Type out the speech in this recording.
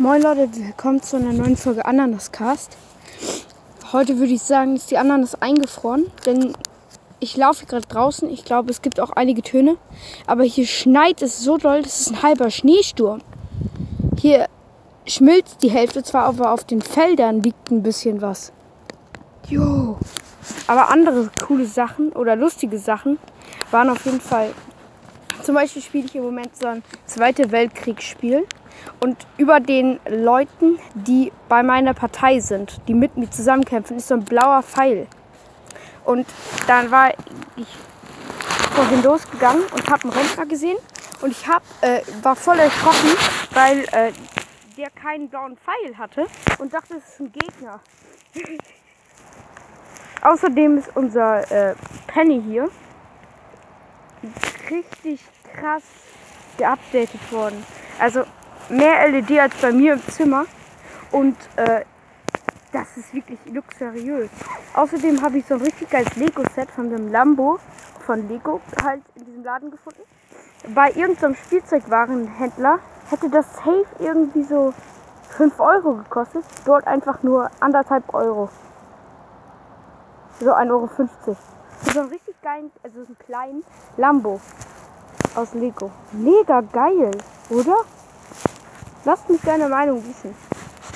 Moin Leute, willkommen zu einer neuen Folge Ananascast. Heute würde ich sagen, ist die Ananas eingefroren, denn ich laufe gerade draußen. Ich glaube, es gibt auch einige Töne, aber hier schneit es so doll, das ist ein halber Schneesturm. Hier schmilzt die Hälfte zwar, aber auf den Feldern liegt ein bisschen was. Jo. Aber andere coole Sachen oder lustige Sachen waren auf jeden Fall. Zum Beispiel spiele ich im Moment so ein Zweite Weltkriegsspiel und über den Leuten, die bei meiner Partei sind, die mit mir zusammenkämpfen, ist so ein blauer Pfeil. Und dann war ich vorhin losgegangen und habe einen Rentner gesehen und ich hab, äh, war voll erschrocken, weil äh, der keinen blauen Pfeil hatte und dachte, es ist ein Gegner. Außerdem ist unser äh, Penny hier richtig krass geupdatet worden. Also mehr LED als bei mir im Zimmer. Und äh, das ist wirklich luxuriös. Außerdem habe ich so ein richtig geiles Lego-Set von dem Lambo von Lego halt in diesem Laden gefunden. Bei irgendeinem Spielzeugwarenhändler hätte das safe irgendwie so 5 Euro gekostet. Dort einfach nur anderthalb Euro. So 1,50 Euro. So einen richtig geilen, also so einen kleinen Lambo aus Lego. Mega geil, oder? Lasst mich deine Meinung wissen.